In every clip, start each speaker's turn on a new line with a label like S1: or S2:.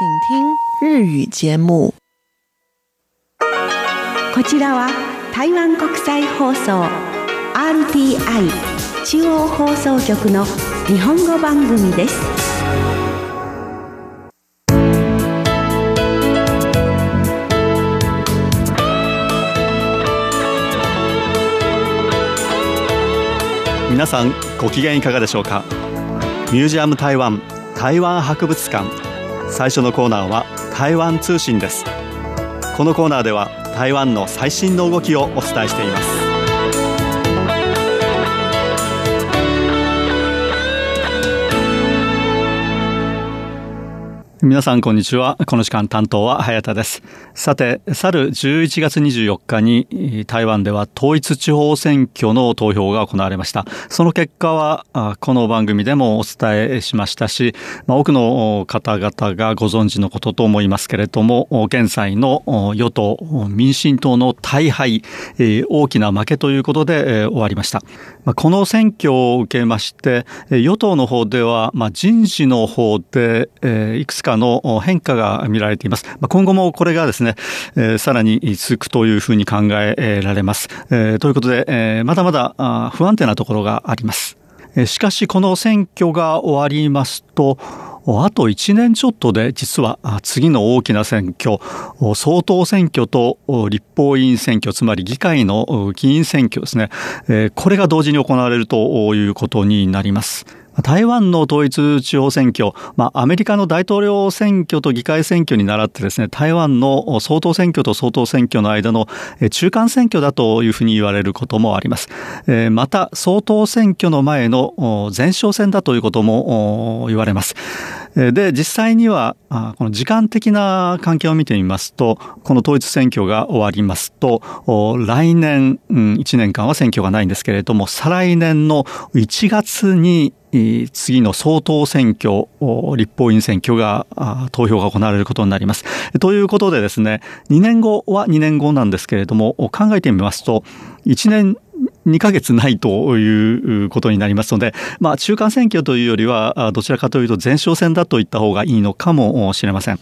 S1: 请听日语节目。
S2: こちらは台湾国際放送 RTI 中央放送局の日本語番組です。
S3: 皆さんご機嫌いかがでしょうか？ミュージアム台湾台湾博物館最初のコーナーは台湾通信です。このコーナーでは台湾の最新の動きをお伝えしています。皆さんこんにちは。この時間担当は早田です。さて去る11月24日に台湾では統一地方選挙の投票が行われました。その結果はこの番組でもお伝えしましたし多くの方々がご存知のことと思いますけれども現在の与党民進党の大敗大きな負けということで終わりました。この選挙を受けまして与党の方では人事の方でいくつかかの変化が見られています。今後もこれがですね、さらに続くというふうに考えられます。ということで、まだまだ不安定なところがあります。しかしこの選挙が終わりますと、あと1年ちょっとで実は次の大きな選挙、総統選挙と立法委員選挙、つまり議会の議員選挙ですね、これが同時に行われるということになります。台湾の統一地方選挙、まあ、アメリカの大統領選挙と議会選挙に倣ってですね、台湾の総統選挙と総統選挙の間の中間選挙だというふうに言われることもあります。また、総統選挙の前の前哨戦だということも言われます。で、実際には、この時間的な関係を見てみますと、この統一選挙が終わりますと、来年1年間は選挙がないんですけれども、再来年の1月に次の総統選挙、立法院選挙が、投票が行われることになります。ということでですね、2年後は2年後なんですけれども、考えてみますと、1年2ヶ月ないということになりますので、まあ、中間選挙というよりは、どちらかというと前哨戦だと言った方がいいのかもしれません。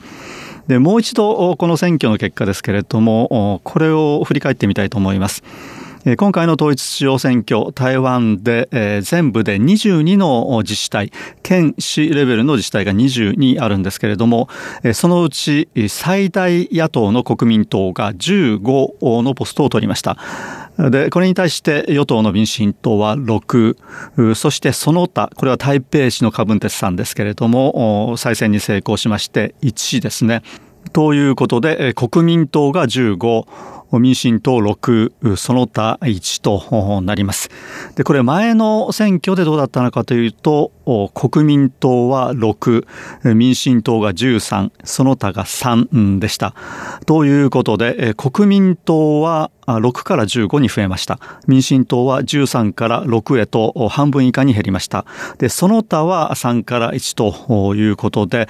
S3: で、もう一度この選挙の結果ですけれども、これを振り返ってみたいと思います。今回の統一地方選挙、台湾で、えー、全部で22の自治体、県市レベルの自治体が22あるんですけれどもえ、そのうち最大野党の国民党が15のポストを取りました。で、これに対して与党の民進党は6、そしてその他、これは台北市のカブンテスさんですけれども、再選に成功しまして1ですね。ということで、国民党が15、民進党6、その他1となります。で、これ前の選挙でどうだったのかというと、国民党は6、民進党が13、その他が3でした。ということで、国民党は6から15に増えました。民進党は13から6へと半分以下に減りました。で、その他は3から1ということで、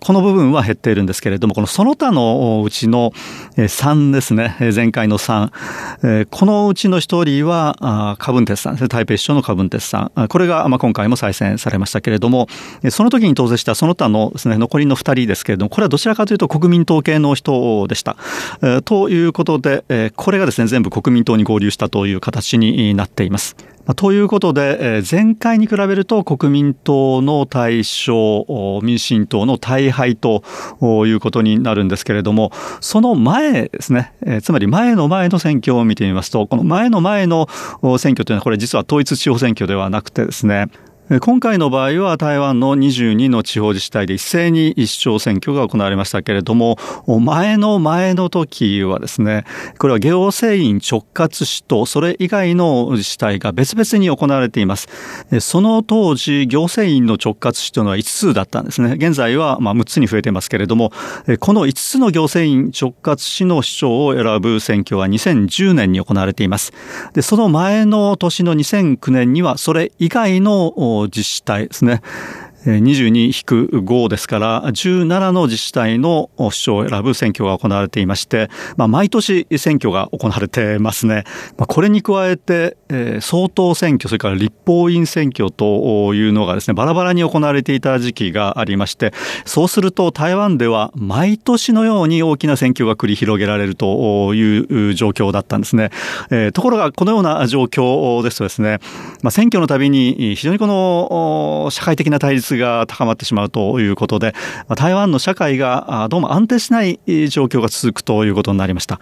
S3: この部分は減っているんですけれども、このその他のうちの3ですね、前回の3、このうちの1人は、カブンテスさんですね、台北市長のカブンテスさん。これが今回も再選されましたけれども、その時に当選したその他のですね、残りの2人ですけれども、これはどちらかというと国民党系の人でした。ということで、これがですね、全部国民党に合流したという形になっています。ということで、前回に比べると国民党の対象、民進党の大敗ということになるんですけれども、その前ですね、つまり前の前の選挙を見てみますと、この前の前の選挙というのはこれ実は統一地方選挙ではなくてですね、今回の場合は台湾の22の地方自治体で一斉に一市選挙が行われましたけれども、前の前の時はですね、これは行政院直轄市とそれ以外の自治体が別々に行われています。その当時、行政院の直轄市というのは5つだったんですね。現在はま6つに増えていますけれども、この5つの行政院直轄市の市長を選ぶ選挙は2010年に行われています。で、その前の年の2009年にはそれ以外の自治体ですね。22-5ですから17の自治体の首長を選ぶ選挙が行われていまして、まあ、毎年選挙が行われてますね。まあ、これに加えて、えー、総統選挙それから立法院選挙というのがですねバラバラに行われていた時期がありましてそうすると台湾では毎年のように大きな選挙が繰り広げられるという状況だったんですね。えー、ところがこのような状況ですとですね、まあ、選挙のたびに非常にこの社会的な対立が高まってしまうということで台湾の社会がどうも安定しない状況が続くということになりました。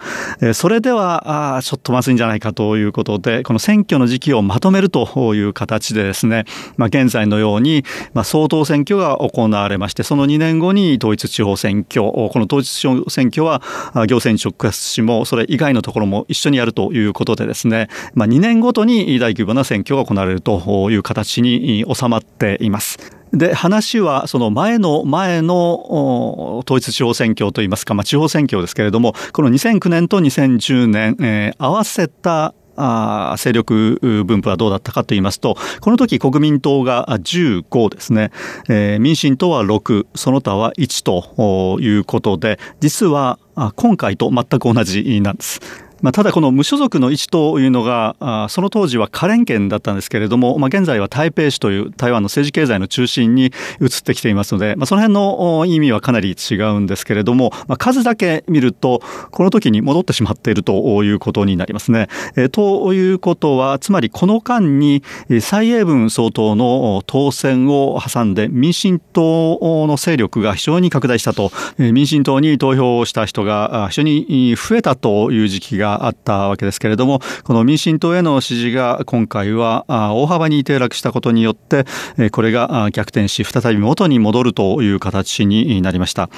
S3: それではちょっとまずいんじゃないかということでこの選挙の時期をまとめるという形でですね、まあ、現在のように、まあ、総統選挙が行われましてその2年後に統一地方選挙この統一地方選挙は行政に直轄しもそれ以外のところも一緒にやるということでですね、まあ、2年ごとに大規模な選挙が行われるという形に収まっています。で、話はその前の前の統一地方選挙といいますか、まあ、地方選挙ですけれども、この2009年と2010年、えー、合わせたあ勢力分布はどうだったかと言いますと、この時国民党が15ですね、えー、民進党は6、その他は1ということで、実は今回と全く同じなんです。まあ、ただこの無所属の位置というのがその当時は可憐県だったんですけれども、まあ、現在は台北市という台湾の政治経済の中心に移ってきていますので、まあ、その辺の意味はかなり違うんですけれども、まあ、数だけ見るとこの時に戻ってしまっているということになりますね。えということはつまりこの間に蔡英文総統の当選を挟んで民進党の勢力が非常に拡大したと民進党に投票した人が非常に増えたという時期があったわけですけれども、この民進党への支持が今回は大幅に低落したことによって、これが逆転し、再び元に戻るという形になりました。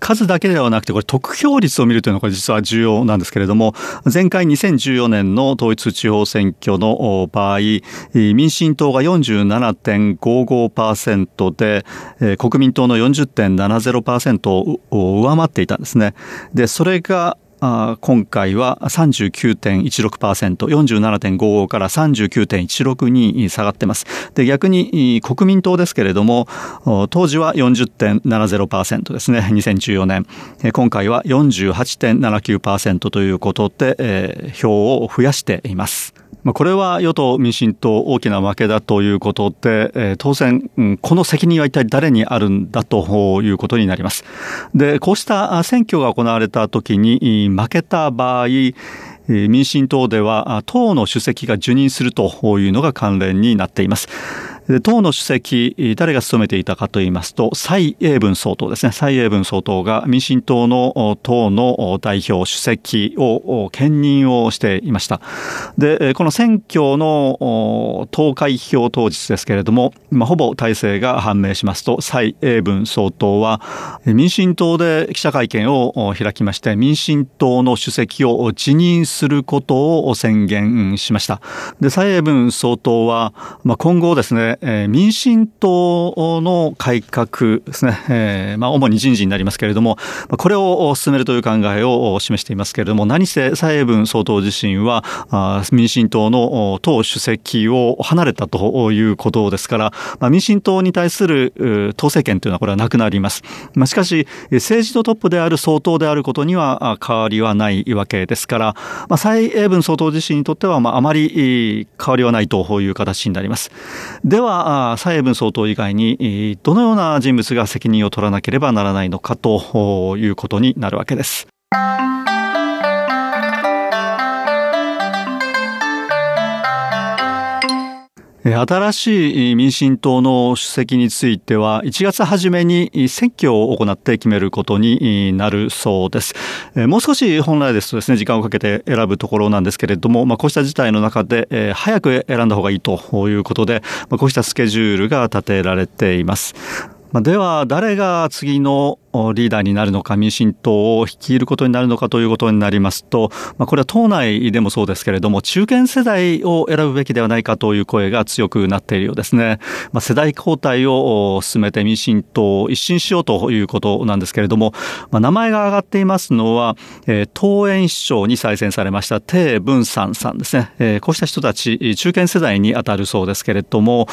S3: 数だけではなくて、これ得票率を見るというのが実は重要なんですけれども、前回2014年の統一地方選挙の場合、民進党が47.55%で、国民党の40.70%を上回っていたんですね。で、それが今回は39.16%、47.55から39.16に下がってます。で、逆に国民党ですけれども、当時は40.70%ですね、2014年。今回は48.79%ということで、票を増やしています。まあ、これは与党・民進党大きな負けだということで、えー、当然、この責任は一体誰にあるんだということになります。で、こうした選挙が行われた時に負けた場合、民進党では党の主席が受任するというのが関連になっています。で党の主席、誰が務めていたかと言いますと、蔡英文総統ですね。蔡英文総統が民進党の党の代表、主席を兼任をしていました。で、この選挙の投開票当日ですけれども、まあ、ほぼ体制が判明しますと、蔡英文総統は民進党で記者会見を開きまして、民進党の主席を辞任することを宣言しました。で、蔡英文総統は、まあ、今後ですね、えー、民進党の改革ですね、えー、まあ、主に人事になりますけれども、これを進めるという考えを示していますけれども、何せ蔡英文総統自身は、あ民進党の党主席を離れたということですから、まあ、民進党に対する党政権というのはこれはなくなります。まあ、しかし、政治のトップである総統であることには変わりはないわけですから、まあ、蔡英文総統自身にとっては、まあ、あまり変わりはないという形になります。では、蔡英文総統以外に、どのような人物が責任を取らなければならないのかということになるわけです。新しい民進党の主席については、1月初めに選挙を行って決めることになるそうです。もう少し本来ですとですね、時間をかけて選ぶところなんですけれども、まあ、こうした事態の中で、早く選んだ方がいいということで、まあ、こうしたスケジュールが立てられています。まあでは、誰が次のリーダーになるのか、民進党を率いることになるのかということになりますと、まあ、これは党内でもそうですけれども、中堅世代を選ぶべきではないかという声が強くなっているようですね。まあ、世代交代を進めて民進党を一新しようということなんですけれども、まあ、名前が挙がっていますのは、えー、党園市長に再選されました鄭文山さんですね。えー、こうした人たち、中堅世代に当たるそうですけれども、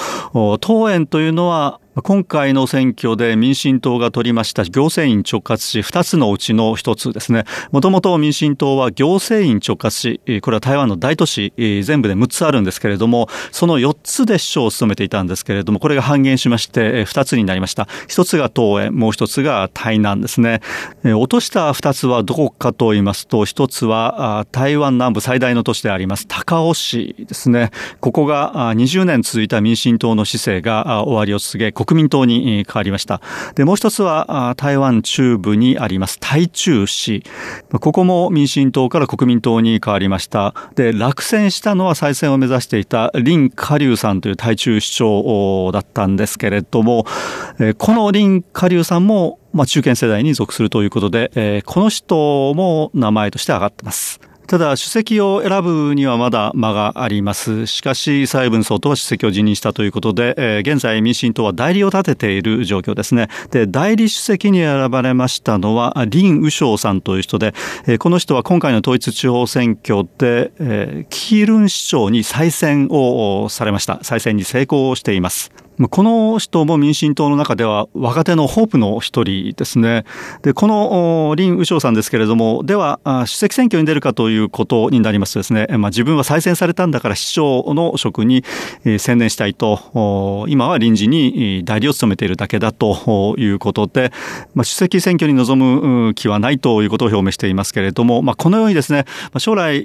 S3: 党園というのは、今回の選挙で民進党が取りました行政院直轄市2つのうちの1つですね。もともと民進党は行政院直轄市、これは台湾の大都市、全部で6つあるんですけれども、その4つで市長を務めていたんですけれども、これが半減しまして2つになりました。1つが東園、もう1つが台南ですね。落とした2つはどこかと言いますと、1つは台湾南部最大の都市であります高雄市ですね。ここが20年続いた民進党の市政が終わりを告げ、国民党に変わりました。で、もう一つは台湾中部にあります台中市。ここも民進党から国民党に変わりました。で、落選したのは再選を目指していた林下龍さんという台中市長だったんですけれども、この林下龍さんもまあ、中堅世代に属するということで、この人も名前として挙がってます。ただ、主席を選ぶにはまだ間があります。しかし、蔡文総統は主席を辞任したということで、えー、現在民進党は代理を立てている状況ですね。で、代理主席に選ばれましたのは、林宇翔さんという人で、えー、この人は今回の統一地方選挙で、えー、キールン市長に再選をされました。再選に成功しています。この人も民進党の中では若手のホープの一人ですね。で、この林宇翔さんですけれども、では、主席選挙に出るかということになりますとですね、まあ、自分は再選されたんだから市長の職に専念したいと、今は臨時に代理を務めているだけだということで、まあ、主席選挙に臨む気はないということを表明していますけれども、まあ、このようにですね、将来、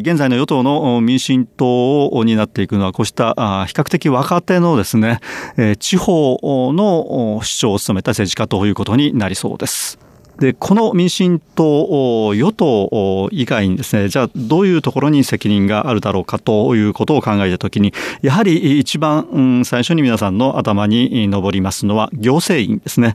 S3: 現在の与党の民進党を担っていくのは、こうした比較的若手のですね、地方の市長を務めた政治家ということになりそうです。で、この民進党、与党以外にですね、じゃあどういうところに責任があるだろうかということを考えたときに、やはり一番最初に皆さんの頭に上りますのは行政院ですね。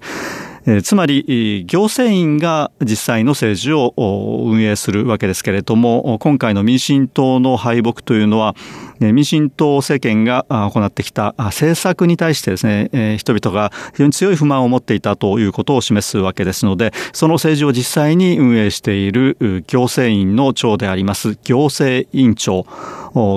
S3: つまり行政院が実際の政治を運営するわけですけれども今回の民進党の敗北というのは民進党政権が行ってきた政策に対してですね人々が非常に強い不満を持っていたということを示すわけですのでその政治を実際に運営している行政院の長であります行政院長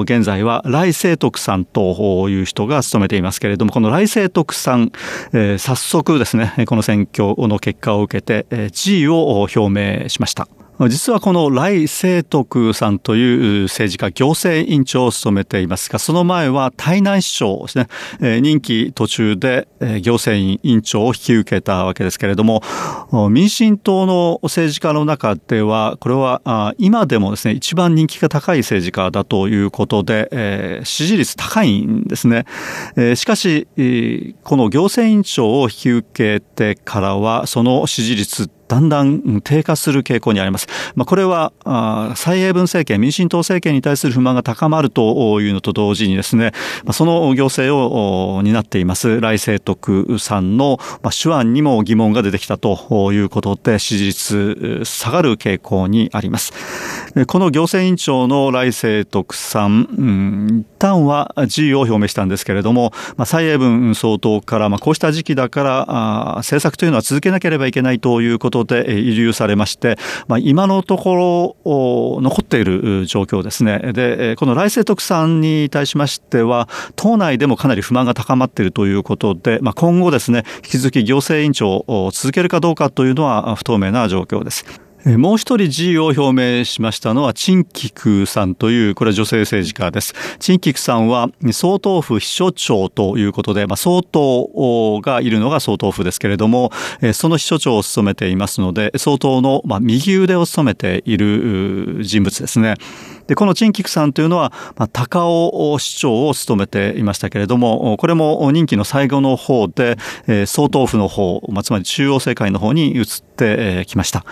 S3: 現在は来清徳さんという人が務めていますけれどもこの来清徳さん早速ですねこの選挙の結果を受けて辞意を表明しました。実はこの来清徳さんという政治家、行政委員長を務めていますが、その前は台南市長ですね、任期途中で行政委員長を引き受けたわけですけれども、民進党の政治家の中では、これは今でもですね、一番人気が高い政治家だということで、支持率高いんですね。しかし、この行政委員長を引き受けてからは、その支持率だんだん低下する傾向にあります。まあ、これは蔡英文政権、民進党政権に対する不満が高まるというのと同時にですね、その行政を担っています来清徳さんの手腕にも疑問が出てきたということで支持率下がる傾向にあります。この行政委員長の来清徳さん、旦は辞意を表明したんですけれども、まあ、蔡英文総統から、まあ、こうした時期だから政策というのは続けなければいけないということで遺留されまして、まあ、今のところ残っている状況ですね。で、この来世徳さんに対しましては、党内でもかなり不満が高まっているということで、まあ、今後ですね、引き続き行政委員長を続けるかどうかというのは不透明な状況です。もう一人辞意を表明しましたのは、陳菊さんという、これは女性政治家です。陳菊さんは、総統府秘書長ということで、まあ、総統がいるのが総統府ですけれども、その秘書長を務めていますので、総統の、ま、右腕を務めている人物ですね。で、この陳菊さんというのは、まあ、高尾市長を務めていましたけれども、これも任期の最後の方で、えー、総統府の方、まあ、つまり中央政界の方に移ってきました。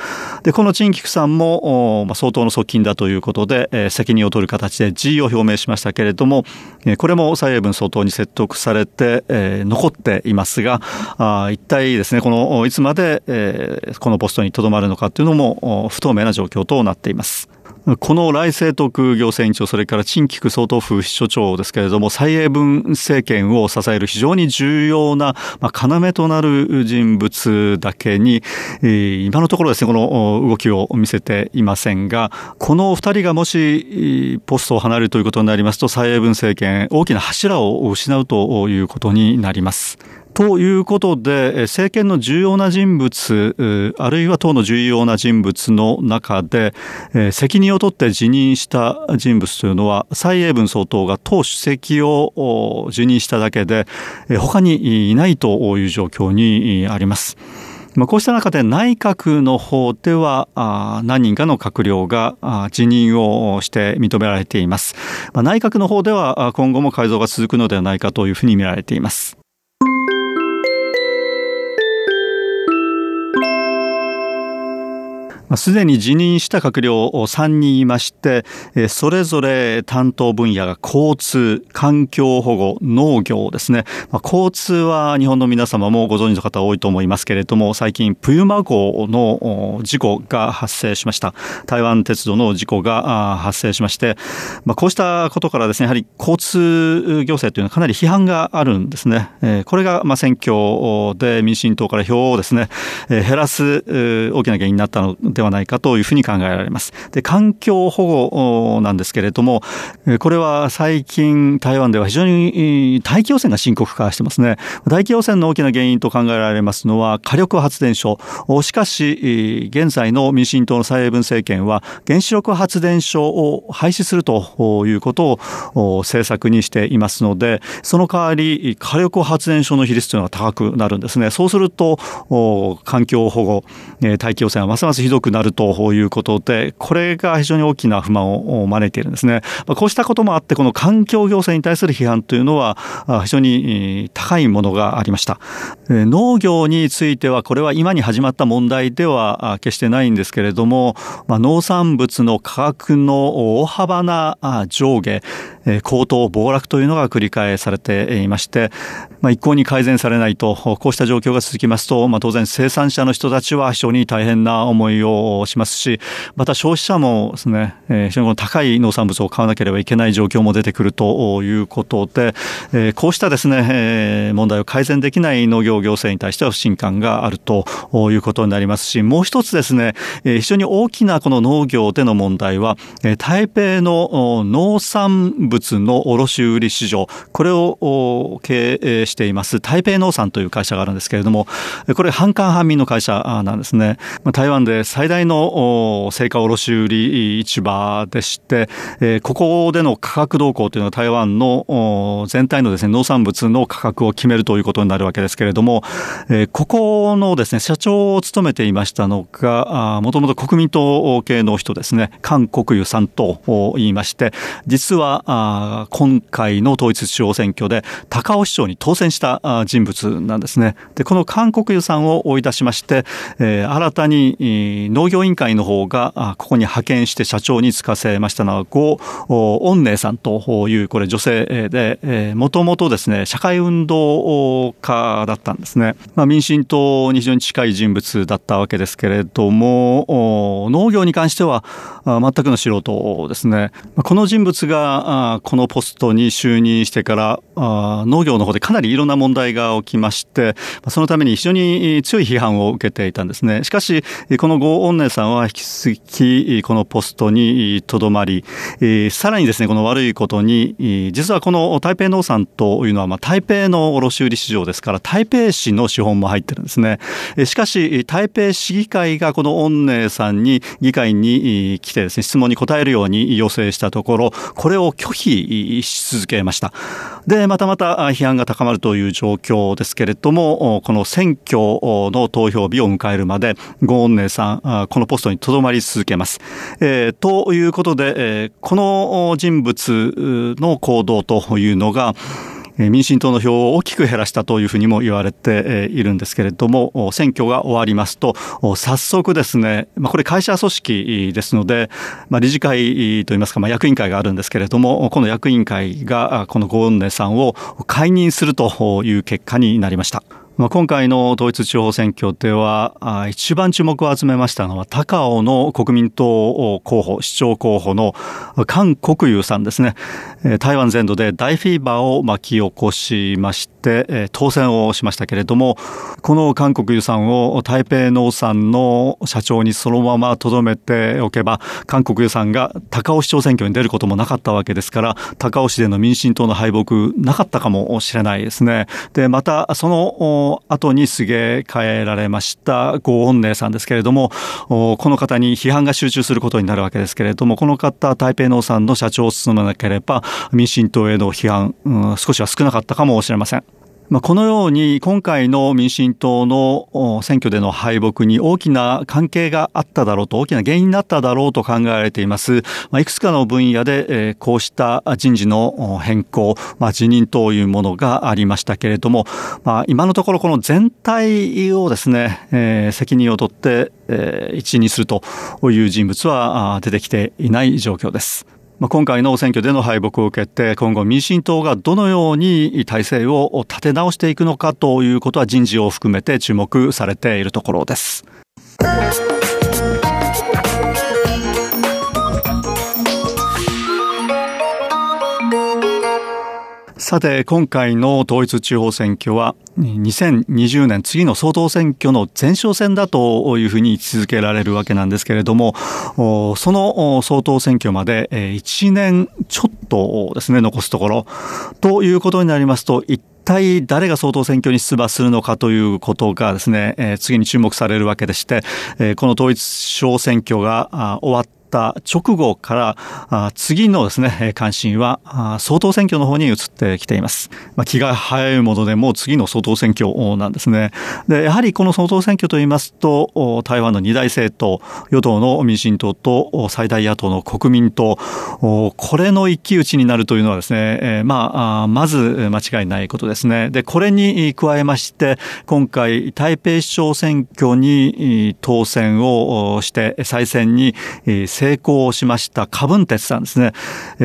S3: で、この陳菊さんも、まあ、総統の側近だということで、えー、責任を取る形で辞意を表明しましたけれども、えー、これも蔡英文総統に説得されて、えー、残っていますが、あ一体ですね、この、いつまで、えー、このポストに留まるのかというのも不透明な状況となっています。この来清徳行政委員長、それから陳菊総統府秘書長ですけれども、蔡英文政権を支える非常に重要な、まあ、要となる人物だけに、今のところですね、この動きを見せていませんが、この二人がもしポストを離れるということになりますと、蔡英文政権、大きな柱を失うということになります。ということで、政権の重要な人物、あるいは党の重要な人物の中で、責任を取って辞任した人物というのは、蔡英文総統が党主席を辞任しただけで、他にいないという状況にあります。こうした中で内閣の方では何人かの閣僚が辞任をして認められています。内閣の方では今後も改造が続くのではないかというふうに見られています。すでに辞任した閣僚3人いまして、それぞれ担当分野が交通、環境保護、農業ですね。交通は日本の皆様もご存知の方多いと思いますけれども、最近、プユマ号の事故が発生しました。台湾鉄道の事故が発生しまして、こうしたことからですね、やはり交通行政というのはかなり批判があるんですね。これが選挙で民進党から票をですね、減らす大きな原因になったのでではないかというふうに考えられます。で、環境保護なんですけれども、これは最近台湾では非常に大気汚染が深刻化してますね。大気汚染の大きな原因と考えられますのは火力発電所。しかし、現在の民進党の蔡英文政権は原子力発電所を廃止するということを政策にしていますので、その代わり火力発電所の比率というのが高くなるんですね。そうすると、環境保護、大気汚染はますますひどくなるということで、これが非常に大きな不満を招いているんですね。こうしたこともあって、この環境行政に対する批判というのは非常に高いものがありました。農業については、これは今に始まった問題では決してないんですけれども、農産物の価格の大幅な上下、高騰、暴落というのが繰り返されていまして、まあ、一向に改善されないと、こうした状況が続きますと、まあ、当然生産者の人たちは非常に大変な思いをしますし、また消費者もですね、非常にこの高い農産物を買わなければいけない状況も出てくるということで、こうしたですね、問題を改善できない農業行政に対しては不信感があるということになりますし、もう一つですね、非常に大きなこの農業での問題は、台北の農産物の卸売市場、これを経営しています台北農産という会社があるんですけれども、これ半官半民の会社なんですね。台湾で最大の成果卸売市場でして、ここでの価格動向というのは台湾の全体のですね、農産物の価格を決めるということになるわけですけれども、ここのですね、社長を務めていましたのが、もともと国民党系の人ですね、韓国湯さんと言いまして、実は今回の統一地方選挙で高尾市長に当選した人物なんですね。で、この韓国湯さんを追い出しまして、え、新たに農業委員会の方がここに派遣して社長に就かせましたのは、ゴ・オンネさんというこれ女性で、もともとですね、社会運動家だったんですね。まあ、民進党に非常に近い人物だったわけですけれども、農業に関しては全くの素人ですね。この人物がこのポストに就任してから農業の方でかなりいろんな問題が起きまして、そのために非常に強い批判を受けていたんですね。しかし、このゴー・オンネさんは引き続きこのポストにとどまり、さらにですね、この悪いことに、実はこの台北農産というのは、まあ、台北の卸売市場ですから、台北市の資本も入ってるんですね。しかし、台北市議会がこのオンネさんに議会に来てですね、質問に答えるように要請したところ、これを拒否し続けました。で、またまた批判が高まるという状況ですけれども、この選挙の投票日を迎えるまで、ゴーンネさん、このポストにとどまり続けます。えー、ということで、この人物の行動というのが、民進党の票を大きく減らしたというふうにも言われているんですけれども、選挙が終わりますと、早速ですね、これ会社組織ですので、理事会といいますか、役員会があるんですけれども、この役員会がこのゴーンネさんを解任するという結果になりました。まあ、今回の統一地方選挙では、一番注目を集めましたのは、高尾の国民党候補、市長候補の韓国友さんですね。台湾全土で大フィーバーを巻き起こしました、して当選をしましたけれども、この韓国ユ産を台北農産の社長にそのまま留めておけば、韓国ユ産が高尾市長選挙に出ることもなかったわけですから、高尾市での民進党の敗北なかったかもしれないですね。で、また、その後にすげ替えられましたゴーンネさんですけれども、この方に批判が集中することになるわけですけれども、この方、台北農産の社長を務めなければ、民進党への批判、うん、少しは少なかったかもしれません。まあ、このように今回の民進党の選挙での敗北に大きな関係があっただろうと、大きな原因になっただろうと考えられています。まあ、いくつかの分野で、こうした人事の変更、まあ、辞任というものがありましたけれども、まあ、今のところこの全体をですね、え、責任を取って、え、一位にするという人物は出てきていない状況です。まあ、今回の選挙での敗北を受けて今後民進党がどのように体制を立て直していくのかということは人事を含めて注目されているところです。さて、今回の統一地方選挙は、2020年次の総統選挙の前哨戦だというふうに位置づけられるわけなんですけれども、その総統選挙まで1年ちょっとですね、残すところ、ということになりますと、一体誰が総統選挙に出馬するのかということがですね、次に注目されるわけでして、この統一小選挙が終わっった直後から次のですね関心は総統選挙の方に移ってきています、まあ、気が早いものでも次の総統選挙なんですね。でやはりこの総統選挙といいますと台湾の二大政党与党の民進党と最大野党の国民党これの一騎打ちになるというのはですねまあまず間違いないことですね。でこれに加えまして今回台北市長選挙に当選をして再選に成成功しましたカブンテツさんですね。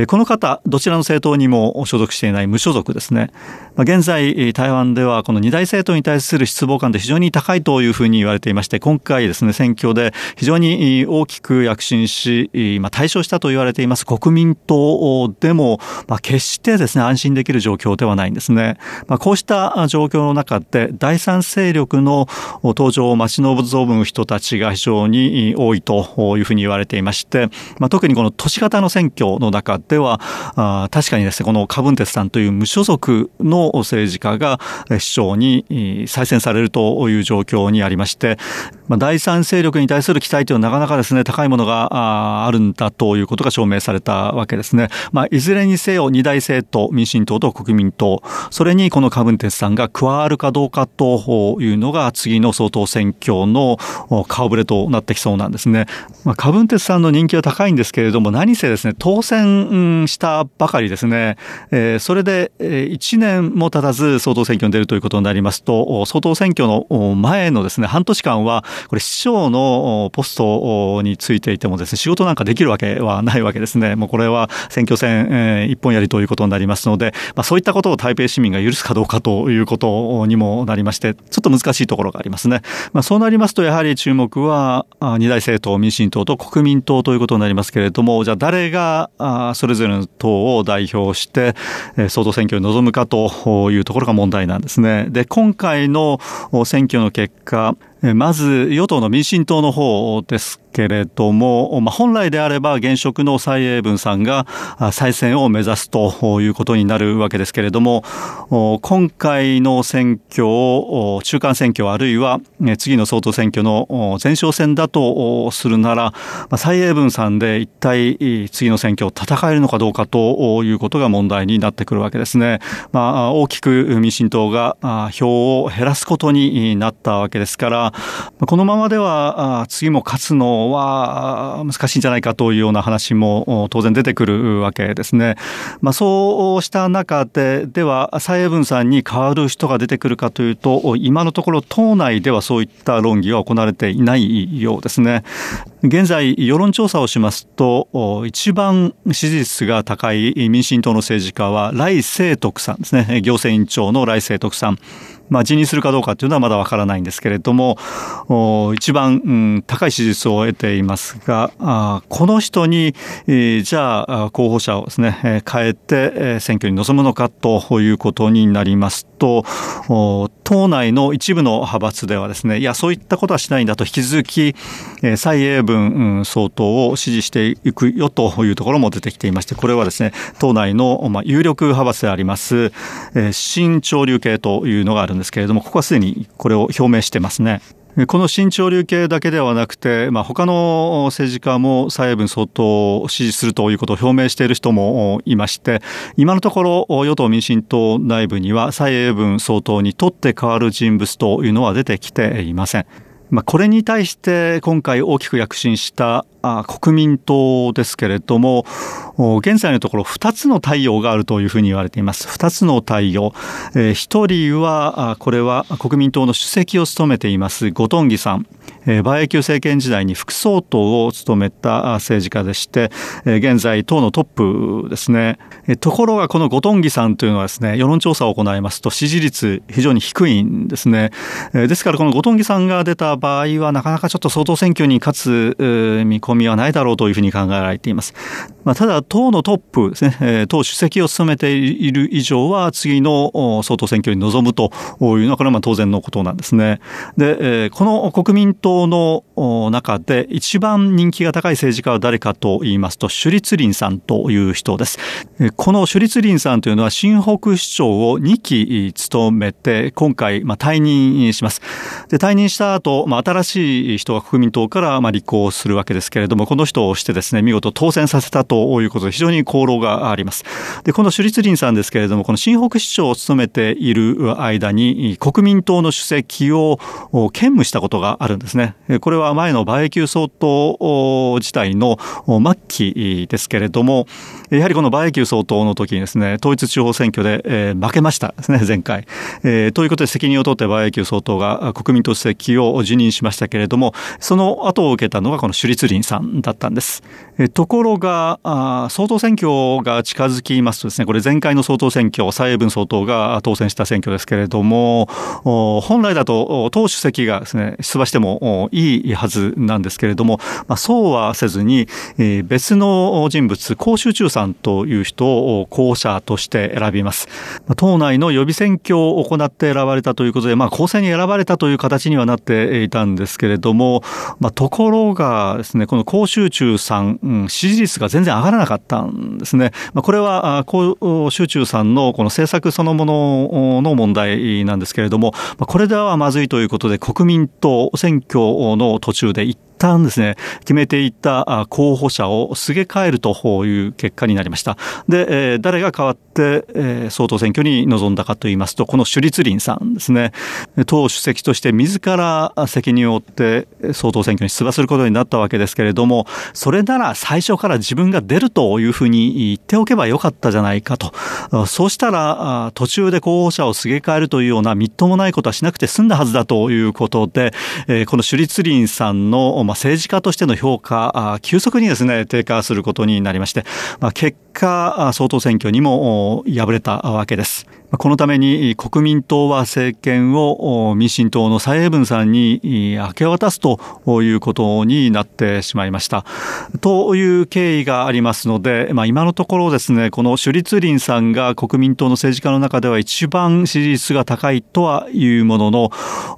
S3: この方、どちらの政党にも所属していない無所属ですね。現在、台湾ではこの二大政党に対する失望感で非常に高いというふうに言われていまして、今回ですね、選挙で非常に大きく躍進し、まあ、対象したと言われています国民党でも、まあ、決してですね、安心できる状況ではないんですね。まあ、こうした状況の中で、第三勢力の登場を待ち望む人たちが非常に多いというふうに言われていまして、まあ、特にこの都市型の選挙の中では、あ確かにですね、このカブンテスさんという無所属の政治家が市長に再選されるという状況にありまして、まあ、第三勢力に対する期待というのはなかなかですね、高いものがあるんだということが証明されたわけですね。まあ、いずれにせよ二大政党、民進党と国民党、それにこのカブンテスさんが加わるかどうかというのが次の総統選挙の顔ぶれとなってきそうなんですね。まあ、カブンテスさんの人気は高いんですけれども、何せですね、当選したばかりですね、えー、それで1年も経たず総統選挙に出るということになりますと、総統選挙の前のですね、半年間は、これ市長のポストについていてもですね、仕事なんかできるわけはないわけですね。もうこれは選挙戦、えー、一本やりということになりますので、まあ、そういったことを台北市民が許すかどうかということにもなりまして、ちょっと難しいところがありますね。まあ、そうなりますと、やはり注目は、二大政党、民進党と国民党ということになりますけれども、じゃあ誰がそれぞれの党を代表して、総統選挙に臨むかというところが問題なんですね。で、今回の選挙の結果、まず与党の民進党の方ですけれども、まあ、本来であれば現職の蔡英文さんが再選を目指すということになるわけですけれども、今回の選挙を、中間選挙あるいは次の総統選挙の前哨戦だとするなら、蔡英文さんで一体次の選挙を戦えるのかどうかということが問題になってくるわけですね。まあ、大きく民進党が票を減らすことになったわけですから、このままでは次も勝つのは難しいんじゃないかというような話も当然出てくるわけですね。まあ、そうした中で、では蔡英文さんに代わる人が出てくるかというと、今のところ党内ではそういった論議は行われていないようですね。現在、世論調査をしますと、一番支持率が高い民進党の政治家は、来清徳さんですね。行政委員長の来清徳さん。まあ、辞任するかどうかというのはまだわからないんですけれども、一番、うん、高い支持率を得ていますが、あこの人に、えー、じゃあ候補者をですね、え変えて、え選挙に臨むのかということになりますと、党内の一部の派閥ではですね、いや、そういったことはしないんだと引き続き、え蔡英文うん総統を支持していくよというところも出てきていまして、これはですね、党内の、まあ有力派閥であります、え新潮流系というのがあるんです。けれども、ここはすでにこれを表明してますね。この新潮流系だけではなくて、まあ、他の政治家も蔡英文総統を支持するということを表明している人もいまして、今のところ与党民進党内部には蔡英文総統にとって変わる人物というのは出てきていません。まあ、これに対して今回大きく躍進したあ国民党ですけれども、現在のところ2つの太陽があるというふうに言われています。2つの太陽え。1人は、これは国民党の主席を務めています後藤義さん。えー馬英九政権時代に副総統を務めた政治家でしてえ、現在党のトップですね。えところがこの後藤義さんというのはですね、世論調査を行いますと支持率非常に低いんですねえ。ですからこの後藤義さんが出た場合はなかなかちょっと総統選挙に勝つ見込みはないだろうというふうに考えられています。まあ、ただ党のトップですね、党主席を務めている以上は次の総統選挙に臨むというのはこれはまあ当然のことなんですね。で、この国民党の中で一番人気が高い政治家は誰かと言いますと、朱立林さんという人です。この朱立林さんというのは新北市長を2期務めて、今回まあ退任します。で、退任した後、まあ、新しい人が国民党からまあ立候補するわけですけれども、この人をしてですね、見事当選させたということで非常に功労があります。で、この朱立林さんですけれども、この新北市長を務めている間に、国民党の主席を兼務したことがあるんですね。これは前の馬英九総統時代の末期ですけれども、やはりこの馬英九総統の時にですね、統一地方選挙で、負けましたですね、前回。えー、ということで責任を取って馬英九総統が国民党主席を辞任しましたけれども、その後を受けたのがこの朱立林さんさんだったんです。ところが、総統選挙が近づきますとですね、これ前回の総統選挙、蔡英文総統が当選した選挙ですけれども、本来だと党主席がですね、出馬してもいいはずなんですけれども、ま、そうはせずに、別の人物、高州中さんという人を候補者として選びます。党内の予備選挙を行って選ばれたということで、まあ、公正に選ばれたという形にはなっていたんですけれども、ま、ところがですね、この高州中さん、うん、支持率が全然上がらなかったんですね。まあ、これは、高州中さんのこの政策そのものの問題なんですけれども、まあ、これではまずいということで、国民党選挙の途中で一旦ですね、決めていた候補者をすげ替えるという結果になりました。で、誰が代わって、総統選挙に臨んだかといいますと、この朱立林さんですね、党主席として自ら責任を負って総統選挙に出馬することになったわけですけれども、それなら最初から自分が出るというふうに言っておけばよかったじゃないかと。そうしたら、途中で候補者をすげ替えるというようなみっともないことはしなくて済んだはずだということで、この朱立林さんのまあ、政治家としての評価、急速にですね、低下することになりまして、まあ、結果、総統選挙にも敗れたわけです。このために国民党は政権を民進党の蔡英文さんに明け渡すということになってしまいました。という経緯がありますので、まあ、今のところですね、この朱立林さんが国民党の政治家の中では一番支持率が高いとはいうものの、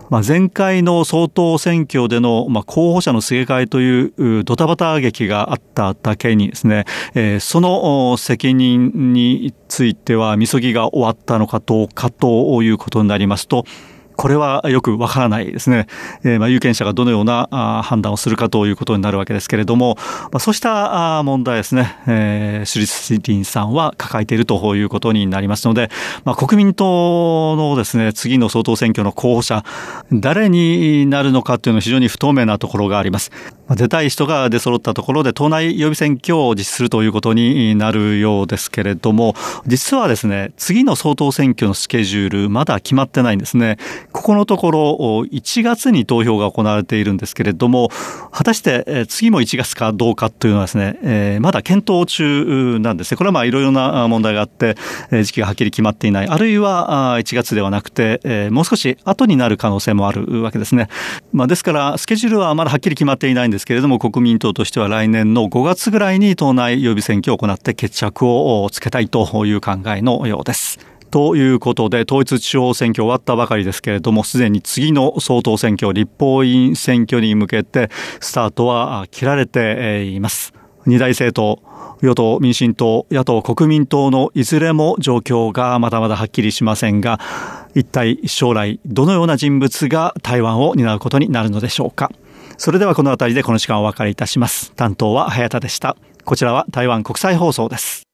S3: まあ、前回の総統選挙での、ま、候補者のすげ替えというドタバタ劇があっただけにですね、え、その責任については、みそぎが終わったののかどうかということになりますと、これはよくわからないですね。えー、まあ有権者がどのような判断をするかということになるわけですけれども、まあ、そうした問題ですね、えー、シュリスリンさんは抱えているということになりますので、まあ、国民党のですね、次の総統選挙の候補者、誰になるのかというのは非常に不透明なところがあります。まあ出たい人が出揃ったところで党内予備選挙を実施するということになるようですけれども、実はですね、次の総統選挙のスケジュールまだ決まってないんですね。ここのところ1月に投票が行われているんですけれども、果たして次も1月かどうかというのはですね、え、まだ検討中なんですね。これはまあいろいろな問題があって、時期がはっきり決まっていない。あるいは1月ではなくて、え、もう少し後になる可能性もあるわけですね。まあですからスケジュールはまだはっきり決まっていないんですけれども、国民党としては来年の5月ぐらいに党内予備選挙を行って決着をつけたいという考えのようです。ということで、統一地方選挙終わったばかりですけれども、すでに次の総統選挙、立法院選挙に向けて、スタートは切られています。二大政党、与党民進党、野党国民党のいずれも状況がまだまだはっきりしませんが、一体将来どのような人物が台湾を担うことになるのでしょうか。それではこの辺りでこの時間お別れいたします。担当は早田でした。こちらは台湾国際放送です。